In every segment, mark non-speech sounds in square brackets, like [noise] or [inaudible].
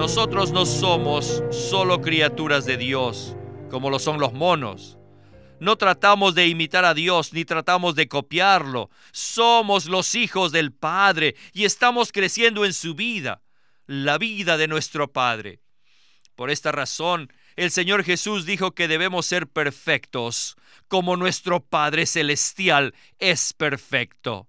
nosotros no somos solo criaturas de Dios, como lo son los monos. No tratamos de imitar a Dios ni tratamos de copiarlo. Somos los hijos del Padre y estamos creciendo en su vida, la vida de nuestro Padre. Por esta razón, el Señor Jesús dijo que debemos ser perfectos, como nuestro Padre Celestial es perfecto.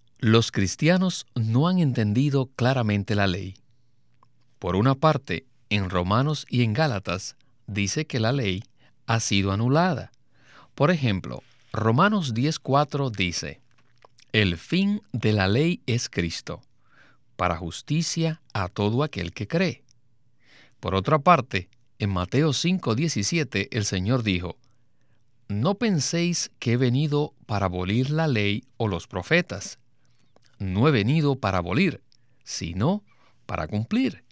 los cristianos no han entendido claramente la ley. Por una parte, en Romanos y en Gálatas dice que la ley ha sido anulada. Por ejemplo, Romanos 10.4 dice, El fin de la ley es Cristo, para justicia a todo aquel que cree. Por otra parte, en Mateo 5.17 el Señor dijo, No penséis que he venido para abolir la ley o los profetas no he venido para abolir, sino para cumplir.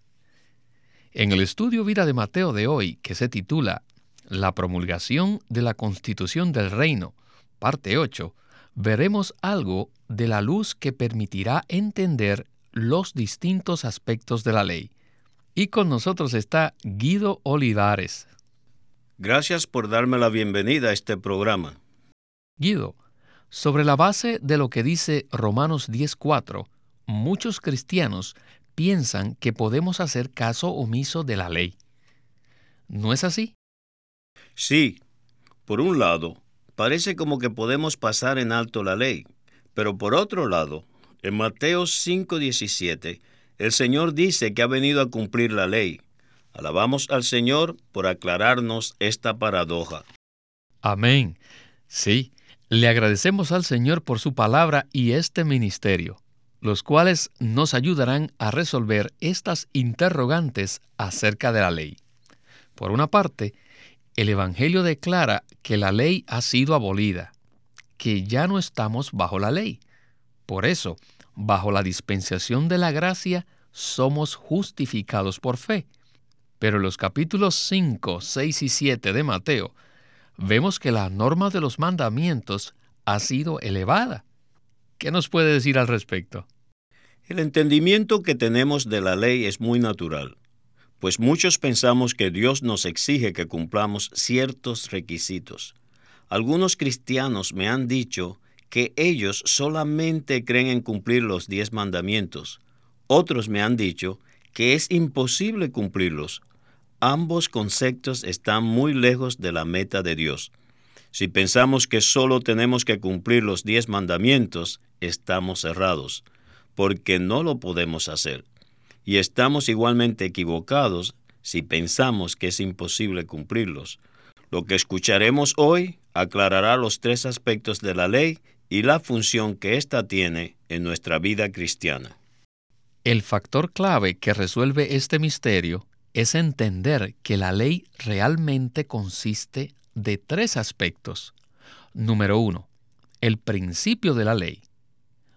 En el estudio Vida de Mateo de hoy, que se titula La promulgación de la Constitución del Reino, parte 8, veremos algo de la luz que permitirá entender los distintos aspectos de la ley. Y con nosotros está Guido Olivares. Gracias por darme la bienvenida a este programa. Guido, sobre la base de lo que dice Romanos 10.4, muchos cristianos piensan que podemos hacer caso omiso de la ley. ¿No es así? Sí. Por un lado, parece como que podemos pasar en alto la ley, pero por otro lado, en Mateo 5:17, el Señor dice que ha venido a cumplir la ley. Alabamos al Señor por aclararnos esta paradoja. Amén. Sí, le agradecemos al Señor por su palabra y este ministerio, los cuales nos ayudarán a resolver estas interrogantes acerca de la ley. Por una parte, el Evangelio declara que la ley ha sido abolida, que ya no estamos bajo la ley. Por eso, bajo la dispensación de la gracia, somos justificados por fe. Pero en los capítulos 5, 6 y 7 de Mateo vemos que la norma de los mandamientos ha sido elevada. ¿Qué nos puede decir al respecto? El entendimiento que tenemos de la ley es muy natural, pues muchos pensamos que Dios nos exige que cumplamos ciertos requisitos. Algunos cristianos me han dicho que ellos solamente creen en cumplir los diez mandamientos. Otros me han dicho que es imposible cumplirlos Ambos conceptos están muy lejos de la meta de Dios. Si pensamos que solo tenemos que cumplir los diez mandamientos, estamos errados, porque no lo podemos hacer. Y estamos igualmente equivocados si pensamos que es imposible cumplirlos. Lo que escucharemos hoy aclarará los tres aspectos de la ley y la función que ésta tiene en nuestra vida cristiana. El factor clave que resuelve este misterio es entender que la ley realmente consiste de tres aspectos. Número uno, el principio de la ley.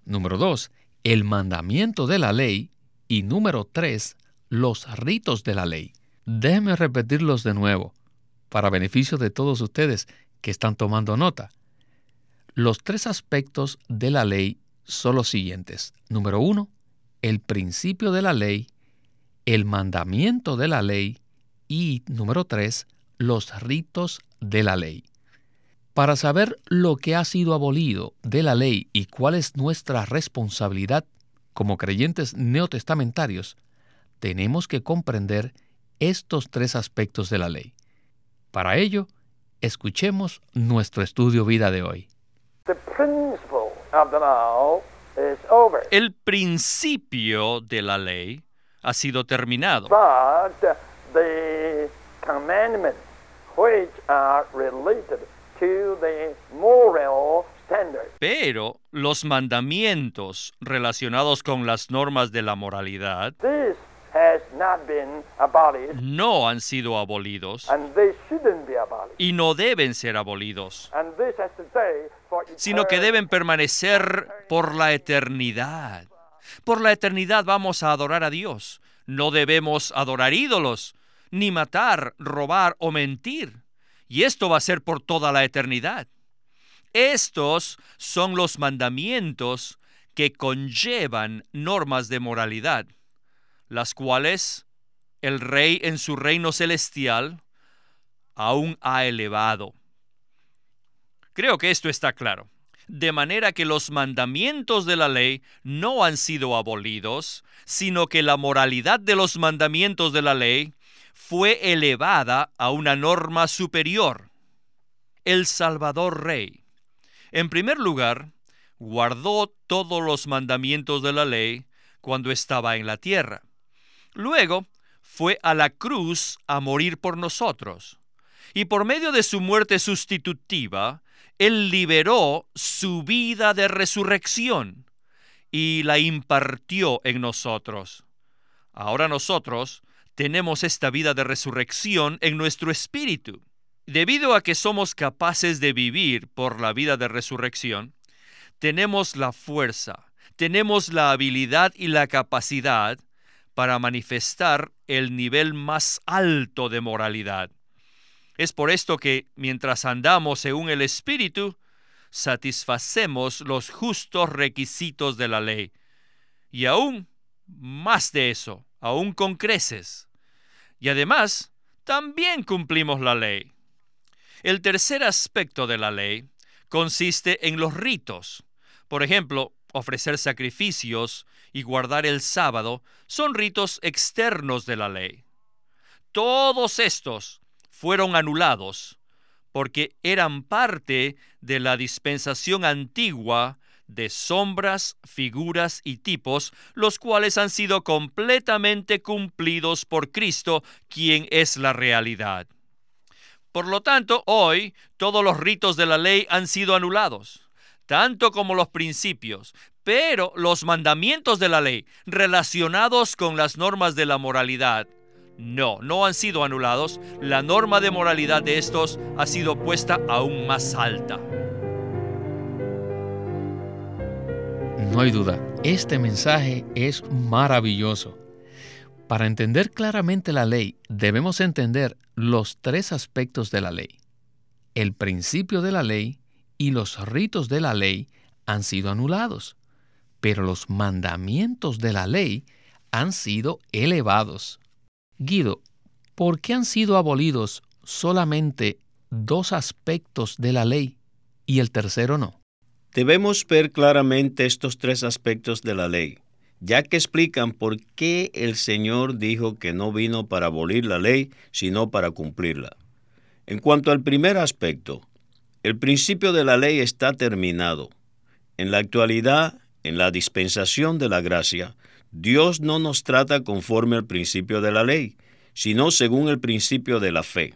Número dos, el mandamiento de la ley. Y número tres, los ritos de la ley. Déjenme repetirlos de nuevo, para beneficio de todos ustedes que están tomando nota. Los tres aspectos de la ley son los siguientes. Número uno, el principio de la ley el mandamiento de la ley y, número tres, los ritos de la ley. Para saber lo que ha sido abolido de la ley y cuál es nuestra responsabilidad como creyentes neotestamentarios, tenemos que comprender estos tres aspectos de la ley. Para ello, escuchemos nuestro estudio vida de hoy. El principio de la ley ha sido terminado. Pero los mandamientos relacionados con las normas de la moralidad This has not been abolished, no han sido abolidos and they shouldn't be abolished. y no deben ser abolidos, And this has to say for sino que deben permanecer por la eternidad. Por la eternidad vamos a adorar a Dios. No debemos adorar ídolos, ni matar, robar o mentir. Y esto va a ser por toda la eternidad. Estos son los mandamientos que conllevan normas de moralidad, las cuales el Rey en su reino celestial aún ha elevado. Creo que esto está claro. De manera que los mandamientos de la ley no han sido abolidos, sino que la moralidad de los mandamientos de la ley fue elevada a una norma superior. El Salvador Rey. En primer lugar, guardó todos los mandamientos de la ley cuando estaba en la tierra. Luego, fue a la cruz a morir por nosotros. Y por medio de su muerte sustitutiva, Él liberó su vida de resurrección y la impartió en nosotros. Ahora nosotros tenemos esta vida de resurrección en nuestro espíritu. Debido a que somos capaces de vivir por la vida de resurrección, tenemos la fuerza, tenemos la habilidad y la capacidad para manifestar el nivel más alto de moralidad. Es por esto que mientras andamos según el Espíritu, satisfacemos los justos requisitos de la ley. Y aún más de eso, aún con creces. Y además, también cumplimos la ley. El tercer aspecto de la ley consiste en los ritos. Por ejemplo, ofrecer sacrificios y guardar el sábado son ritos externos de la ley. Todos estos fueron anulados porque eran parte de la dispensación antigua de sombras, figuras y tipos, los cuales han sido completamente cumplidos por Cristo, quien es la realidad. Por lo tanto, hoy todos los ritos de la ley han sido anulados, tanto como los principios, pero los mandamientos de la ley relacionados con las normas de la moralidad, no, no han sido anulados. La norma de moralidad de estos ha sido puesta aún más alta. No hay duda, este mensaje es maravilloso. Para entender claramente la ley, debemos entender los tres aspectos de la ley. El principio de la ley y los ritos de la ley han sido anulados, pero los mandamientos de la ley han sido elevados. Guido, ¿por qué han sido abolidos solamente dos aspectos de la ley y el tercero no? Debemos ver claramente estos tres aspectos de la ley, ya que explican por qué el Señor dijo que no vino para abolir la ley, sino para cumplirla. En cuanto al primer aspecto, el principio de la ley está terminado. En la actualidad, en la dispensación de la gracia, Dios no nos trata conforme al principio de la ley, sino según el principio de la fe.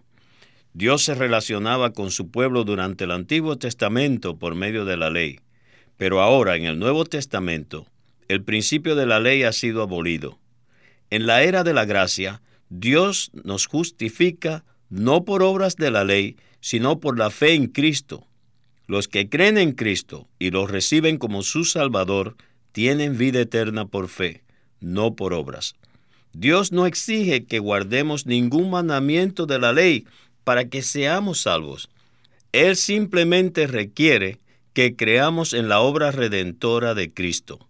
Dios se relacionaba con su pueblo durante el Antiguo Testamento por medio de la ley, pero ahora en el Nuevo Testamento el principio de la ley ha sido abolido. En la era de la gracia, Dios nos justifica no por obras de la ley, sino por la fe en Cristo. Los que creen en Cristo y los reciben como su Salvador tienen vida eterna por fe, no por obras. Dios no exige que guardemos ningún mandamiento de la ley para que seamos salvos. Él simplemente requiere que creamos en la obra redentora de Cristo.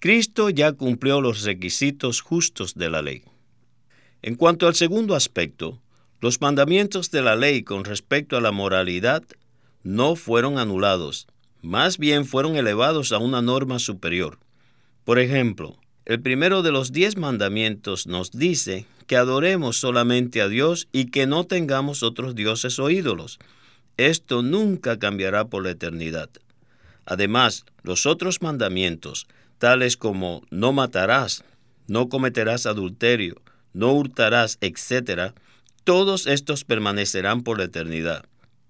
Cristo ya cumplió los requisitos justos de la ley. En cuanto al segundo aspecto, los mandamientos de la ley con respecto a la moralidad no fueron anulados, más bien fueron elevados a una norma superior. Por ejemplo, el primero de los diez mandamientos nos dice que adoremos solamente a Dios y que no tengamos otros dioses o ídolos. Esto nunca cambiará por la eternidad. Además, los otros mandamientos, tales como no matarás, no cometerás adulterio, no hurtarás, etc., todos estos permanecerán por la eternidad.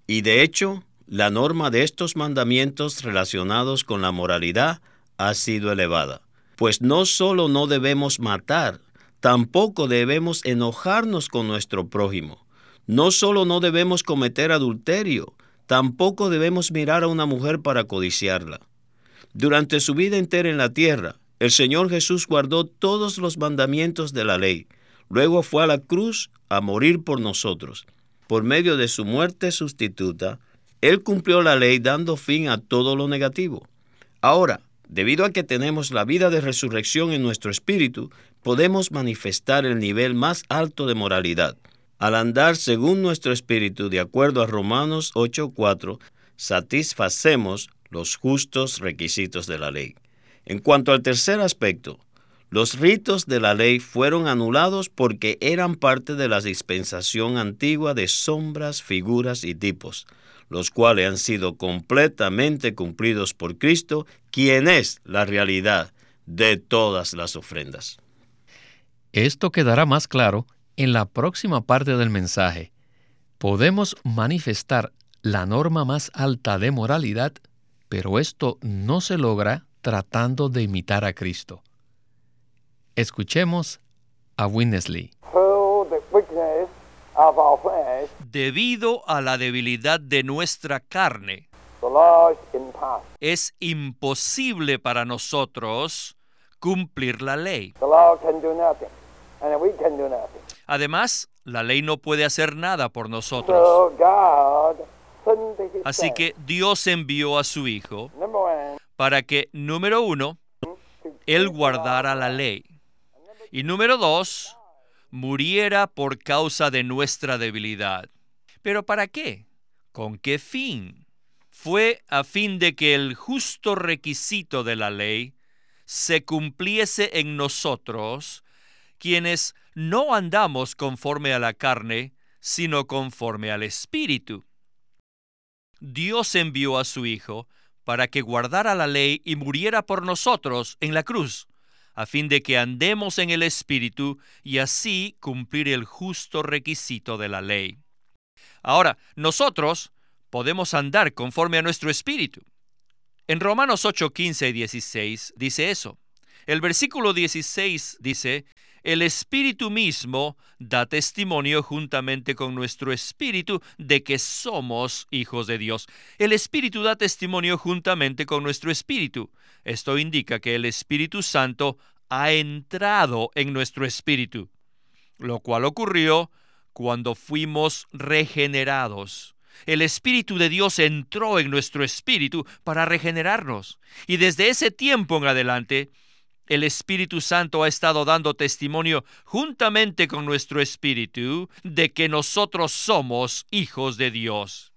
Y de hecho, la norma de estos mandamientos relacionados con la moralidad ha sido elevada. Pues no solo no debemos matar, tampoco debemos enojarnos con nuestro prójimo. No solo no debemos cometer adulterio, tampoco debemos mirar a una mujer para codiciarla. Durante su vida entera en la tierra, el Señor Jesús guardó todos los mandamientos de la ley. Luego fue a la cruz a morir por nosotros. Por medio de su muerte sustituta, Él cumplió la ley dando fin a todo lo negativo. Ahora, debido a que tenemos la vida de resurrección en nuestro espíritu, podemos manifestar el nivel más alto de moralidad. Al andar según nuestro espíritu, de acuerdo a Romanos 8:4, satisfacemos los justos requisitos de la ley. En cuanto al tercer aspecto, los ritos de la ley fueron anulados porque eran parte de la dispensación antigua de sombras, figuras y tipos, los cuales han sido completamente cumplidos por Cristo, quien es la realidad de todas las ofrendas. Esto quedará más claro en la próxima parte del mensaje. Podemos manifestar la norma más alta de moralidad, pero esto no se logra tratando de imitar a Cristo. Escuchemos a Winnesley. Debido a la debilidad de nuestra carne, es imposible para nosotros cumplir la ley. Además, la ley no puede hacer nada por nosotros. Así que Dios envió a su Hijo para que, número uno, Él guardara la ley. Y número dos, muriera por causa de nuestra debilidad. ¿Pero para qué? ¿Con qué fin? Fue a fin de que el justo requisito de la ley se cumpliese en nosotros, quienes no andamos conforme a la carne, sino conforme al Espíritu. Dios envió a su Hijo para que guardara la ley y muriera por nosotros en la cruz, a fin de que andemos en el Espíritu y así cumplir el justo requisito de la ley. Ahora, nosotros podemos andar conforme a nuestro Espíritu. En Romanos 8, 15 y 16 dice eso. El versículo 16 dice, el Espíritu mismo da testimonio juntamente con nuestro Espíritu de que somos hijos de Dios. El Espíritu da testimonio juntamente con nuestro Espíritu. Esto indica que el Espíritu Santo ha entrado en nuestro Espíritu, lo cual ocurrió cuando fuimos regenerados. El Espíritu de Dios entró en nuestro espíritu para regenerarnos. Y desde ese tiempo en adelante, el Espíritu Santo ha estado dando testimonio juntamente con nuestro espíritu de que nosotros somos hijos de Dios.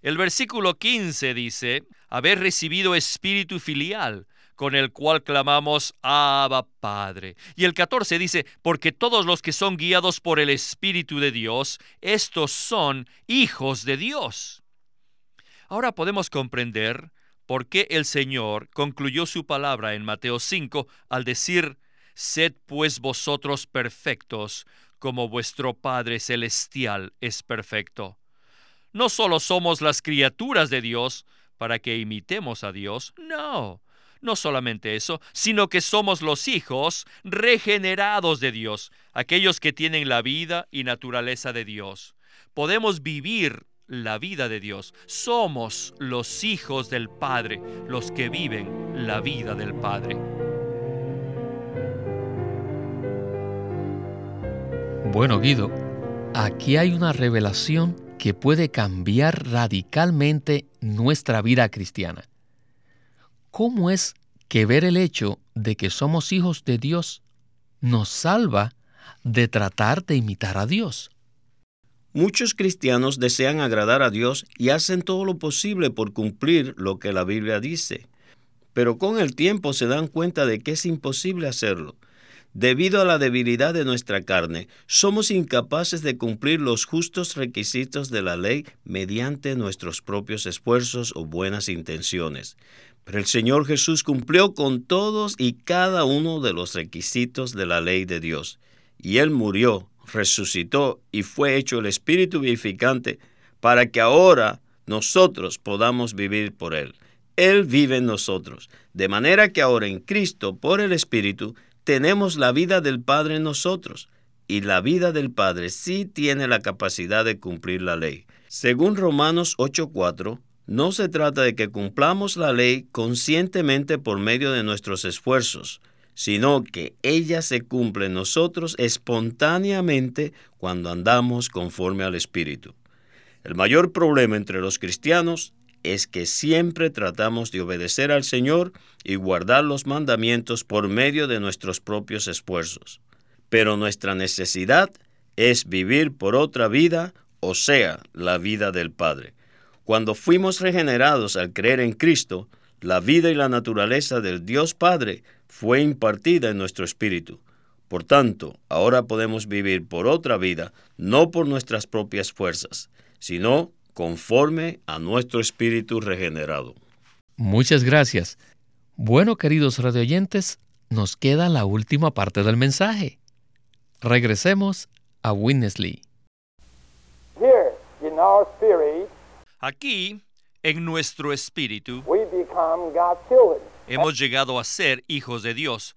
El versículo 15 dice, haber recibido espíritu filial, con el cual clamamos Abba Padre. Y el 14 dice, porque todos los que son guiados por el Espíritu de Dios, estos son hijos de Dios. Ahora podemos comprender por qué el Señor concluyó su palabra en Mateo 5 al decir, Sed pues vosotros perfectos, como vuestro Padre Celestial es perfecto. No solo somos las criaturas de Dios para que imitemos a Dios, no. No solamente eso, sino que somos los hijos regenerados de Dios, aquellos que tienen la vida y naturaleza de Dios. Podemos vivir la vida de Dios. Somos los hijos del Padre, los que viven la vida del Padre. Bueno, Guido, aquí hay una revelación que puede cambiar radicalmente nuestra vida cristiana. ¿Cómo es que ver el hecho de que somos hijos de Dios nos salva de tratar de imitar a Dios? Muchos cristianos desean agradar a Dios y hacen todo lo posible por cumplir lo que la Biblia dice, pero con el tiempo se dan cuenta de que es imposible hacerlo. Debido a la debilidad de nuestra carne, somos incapaces de cumplir los justos requisitos de la ley mediante nuestros propios esfuerzos o buenas intenciones. Pero el Señor Jesús cumplió con todos y cada uno de los requisitos de la ley de Dios, y Él murió resucitó y fue hecho el Espíritu vivificante para que ahora nosotros podamos vivir por Él. Él vive en nosotros, de manera que ahora en Cristo, por el Espíritu, tenemos la vida del Padre en nosotros, y la vida del Padre sí tiene la capacidad de cumplir la ley. Según Romanos 8:4, no se trata de que cumplamos la ley conscientemente por medio de nuestros esfuerzos, sino que ella se cumple en nosotros espontáneamente cuando andamos conforme al Espíritu. El mayor problema entre los cristianos es que siempre tratamos de obedecer al Señor y guardar los mandamientos por medio de nuestros propios esfuerzos. Pero nuestra necesidad es vivir por otra vida, o sea, la vida del Padre. Cuando fuimos regenerados al creer en Cristo, la vida y la naturaleza del Dios Padre fue impartida en nuestro espíritu. Por tanto, ahora podemos vivir por otra vida, no por nuestras propias fuerzas, sino conforme a nuestro espíritu regenerado. Muchas gracias. Bueno, queridos radioyentes, nos queda la última parte del mensaje. Regresemos a Winnesley. Here, in our spirit, Aquí, en nuestro espíritu, we become God's children, hemos llegado a ser hijos de Dios,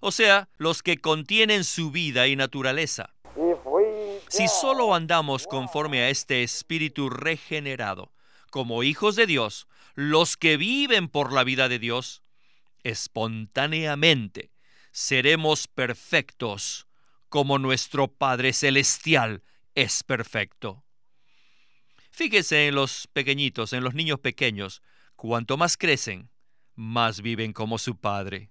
o sea, los que contienen su vida y naturaleza. Si solo andamos conforme a este espíritu regenerado, como hijos de Dios, los que viven por la vida de Dios, espontáneamente seremos perfectos, como nuestro Padre Celestial es perfecto. Fíjese en los pequeñitos, en los niños pequeños, cuanto más crecen, más viven como su Padre.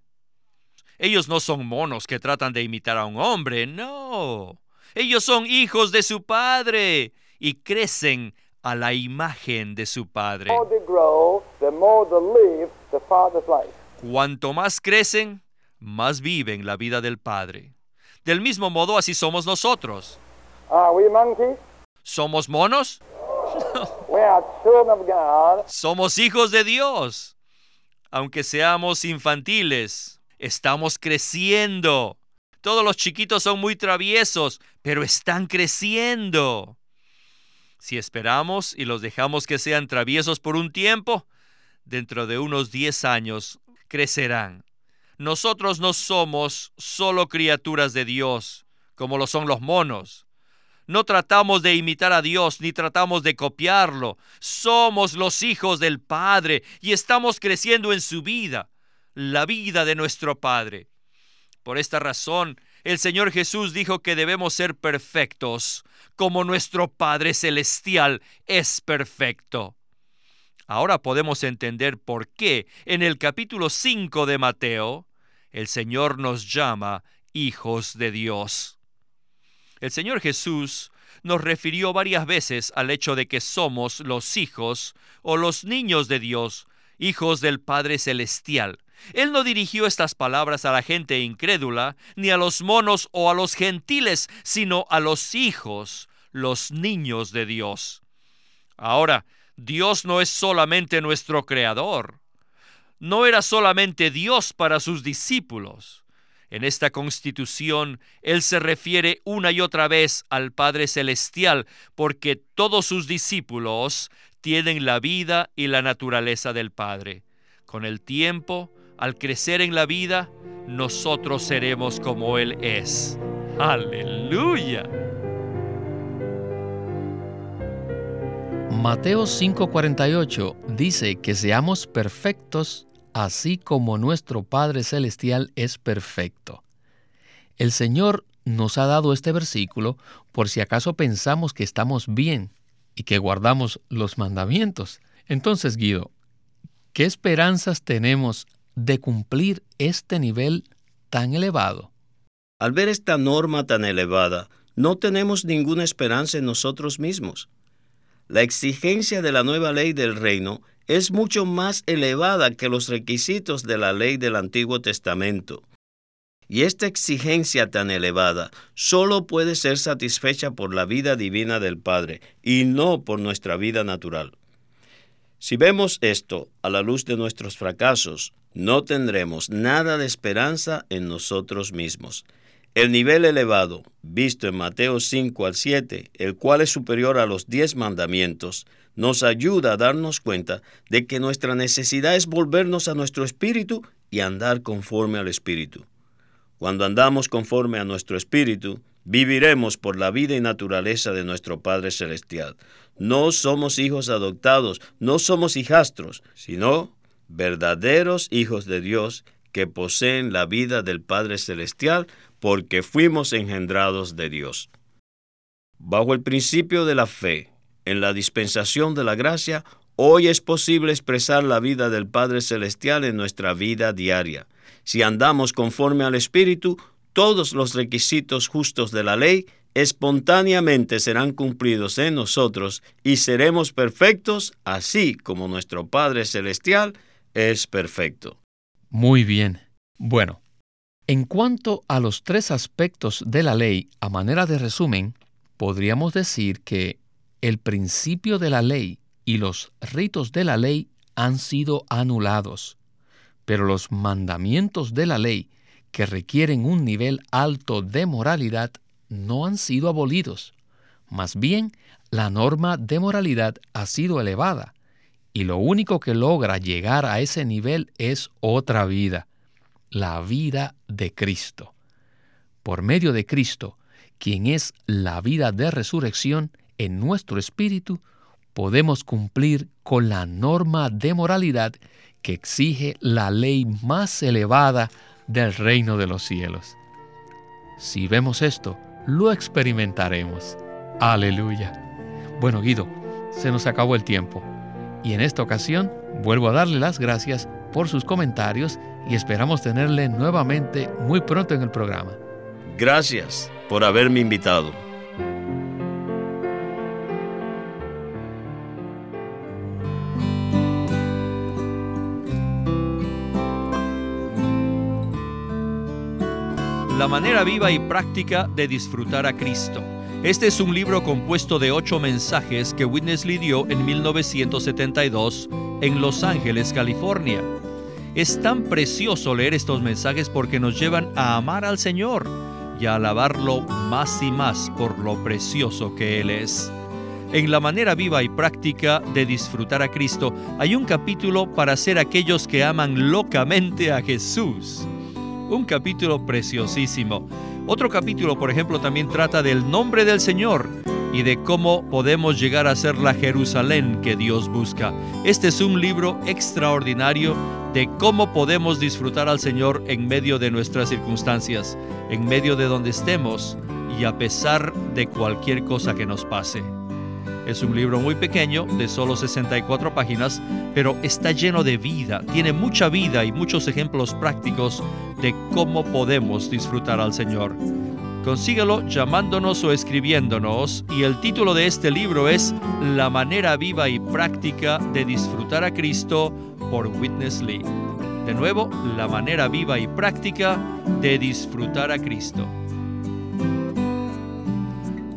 Ellos no son monos que tratan de imitar a un hombre, no. Ellos son hijos de su Padre y crecen a la imagen de su Padre. Cuanto más crecen, más viven la vida del Padre. Del mismo modo, así somos nosotros. ¿Somos monos? [laughs] Somos hijos de Dios. Aunque seamos infantiles, estamos creciendo. Todos los chiquitos son muy traviesos, pero están creciendo. Si esperamos y los dejamos que sean traviesos por un tiempo, dentro de unos 10 años crecerán. Nosotros no somos solo criaturas de Dios, como lo son los monos. No tratamos de imitar a Dios ni tratamos de copiarlo. Somos los hijos del Padre y estamos creciendo en su vida, la vida de nuestro Padre. Por esta razón, el Señor Jesús dijo que debemos ser perfectos, como nuestro Padre Celestial es perfecto. Ahora podemos entender por qué en el capítulo 5 de Mateo el Señor nos llama hijos de Dios. El Señor Jesús nos refirió varias veces al hecho de que somos los hijos o los niños de Dios, hijos del Padre Celestial. Él no dirigió estas palabras a la gente incrédula, ni a los monos o a los gentiles, sino a los hijos, los niños de Dios. Ahora, Dios no es solamente nuestro creador. No era solamente Dios para sus discípulos. En esta constitución, Él se refiere una y otra vez al Padre Celestial, porque todos sus discípulos tienen la vida y la naturaleza del Padre. Con el tiempo, al crecer en la vida, nosotros seremos como Él es. Aleluya. Mateo 5:48 dice que seamos perfectos así como nuestro Padre Celestial es perfecto. El Señor nos ha dado este versículo por si acaso pensamos que estamos bien y que guardamos los mandamientos. Entonces, Guido, ¿qué esperanzas tenemos de cumplir este nivel tan elevado? Al ver esta norma tan elevada, no tenemos ninguna esperanza en nosotros mismos. La exigencia de la nueva ley del reino es mucho más elevada que los requisitos de la ley del Antiguo Testamento. Y esta exigencia tan elevada solo puede ser satisfecha por la vida divina del Padre y no por nuestra vida natural. Si vemos esto a la luz de nuestros fracasos, no tendremos nada de esperanza en nosotros mismos. El nivel elevado, visto en Mateo 5 al 7, el cual es superior a los diez mandamientos, nos ayuda a darnos cuenta de que nuestra necesidad es volvernos a nuestro espíritu y andar conforme al espíritu. Cuando andamos conforme a nuestro espíritu, viviremos por la vida y naturaleza de nuestro Padre Celestial. No somos hijos adoptados, no somos hijastros, sino verdaderos hijos de Dios que poseen la vida del Padre Celestial porque fuimos engendrados de Dios. Bajo el principio de la fe, en la dispensación de la gracia, hoy es posible expresar la vida del Padre Celestial en nuestra vida diaria. Si andamos conforme al Espíritu, todos los requisitos justos de la ley espontáneamente serán cumplidos en nosotros y seremos perfectos así como nuestro Padre Celestial es perfecto. Muy bien. Bueno, en cuanto a los tres aspectos de la ley, a manera de resumen, podríamos decir que el principio de la ley y los ritos de la ley han sido anulados, pero los mandamientos de la ley, que requieren un nivel alto de moralidad, no han sido abolidos. Más bien, la norma de moralidad ha sido elevada, y lo único que logra llegar a ese nivel es otra vida, la vida de Cristo. Por medio de Cristo, quien es la vida de resurrección en nuestro espíritu, podemos cumplir con la norma de moralidad que exige la ley más elevada del reino de los cielos. Si vemos esto, lo experimentaremos. Aleluya. Bueno, Guido, se nos acabó el tiempo. Y en esta ocasión vuelvo a darle las gracias por sus comentarios y esperamos tenerle nuevamente muy pronto en el programa. Gracias por haberme invitado. La manera viva y práctica de disfrutar a Cristo. Este es un libro compuesto de ocho mensajes que Witness Lee dio en 1972 en Los Ángeles, California. Es tan precioso leer estos mensajes porque nos llevan a amar al Señor y a alabarlo más y más por lo precioso que Él es. En la manera viva y práctica de disfrutar a Cristo hay un capítulo para ser aquellos que aman locamente a Jesús. Un capítulo preciosísimo. Otro capítulo, por ejemplo, también trata del nombre del Señor y de cómo podemos llegar a ser la Jerusalén que Dios busca. Este es un libro extraordinario de cómo podemos disfrutar al Señor en medio de nuestras circunstancias, en medio de donde estemos y a pesar de cualquier cosa que nos pase. Es un libro muy pequeño, de solo 64 páginas, pero está lleno de vida, tiene mucha vida y muchos ejemplos prácticos de cómo podemos disfrutar al Señor. Consíguelo llamándonos o escribiéndonos y el título de este libro es La manera viva y práctica de disfrutar a Cristo por Witness Lee. De nuevo, la manera viva y práctica de disfrutar a Cristo.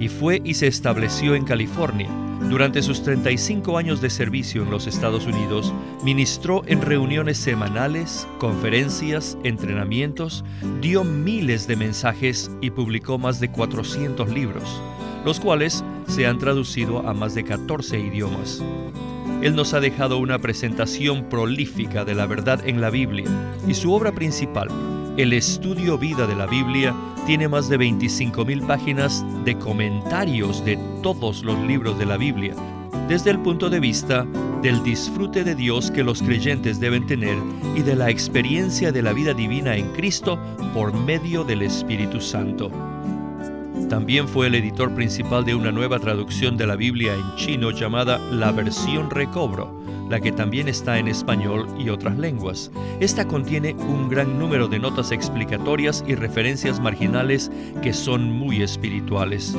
y fue y se estableció en California. Durante sus 35 años de servicio en los Estados Unidos, ministró en reuniones semanales, conferencias, entrenamientos, dio miles de mensajes y publicó más de 400 libros, los cuales se han traducido a más de 14 idiomas. Él nos ha dejado una presentación prolífica de la verdad en la Biblia y su obra principal, el estudio vida de la Biblia, tiene más de 25.000 páginas de comentarios de todos los libros de la Biblia, desde el punto de vista del disfrute de Dios que los creyentes deben tener y de la experiencia de la vida divina en Cristo por medio del Espíritu Santo. También fue el editor principal de una nueva traducción de la Biblia en chino llamada La Versión Recobro, la que también está en español y otras lenguas. Esta contiene un gran número de notas explicatorias y referencias marginales que son muy espirituales.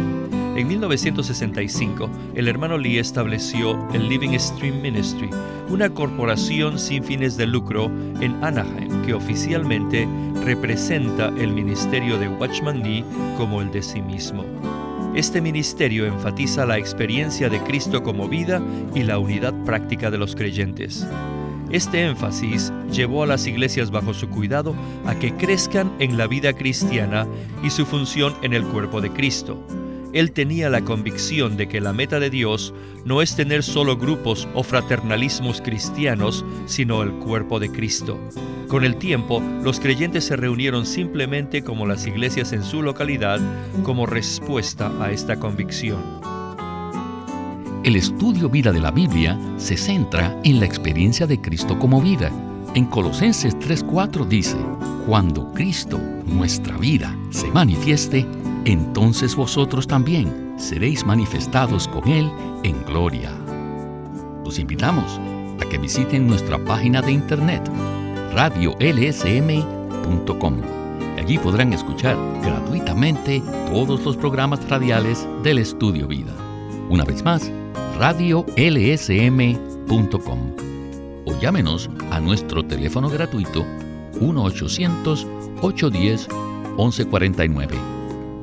En 1965, el hermano Lee estableció el Living Stream Ministry, una corporación sin fines de lucro en Anaheim que oficialmente representa el ministerio de Watchman Lee como el de sí mismo. Este ministerio enfatiza la experiencia de Cristo como vida y la unidad práctica de los creyentes. Este énfasis llevó a las iglesias bajo su cuidado a que crezcan en la vida cristiana y su función en el cuerpo de Cristo él tenía la convicción de que la meta de Dios no es tener solo grupos o fraternalismos cristianos, sino el cuerpo de Cristo. Con el tiempo, los creyentes se reunieron simplemente como las iglesias en su localidad como respuesta a esta convicción. El estudio vida de la Biblia se centra en la experiencia de Cristo como vida. En Colosenses 3:4 dice, Cuando Cristo, nuestra vida, se manifieste, entonces vosotros también seréis manifestados con Él en gloria. Los invitamos a que visiten nuestra página de internet radiolsm.com. Allí podrán escuchar gratuitamente todos los programas radiales del Estudio Vida. Una vez más, radiolsm.com. O llámenos a nuestro teléfono gratuito 1-800-810-1149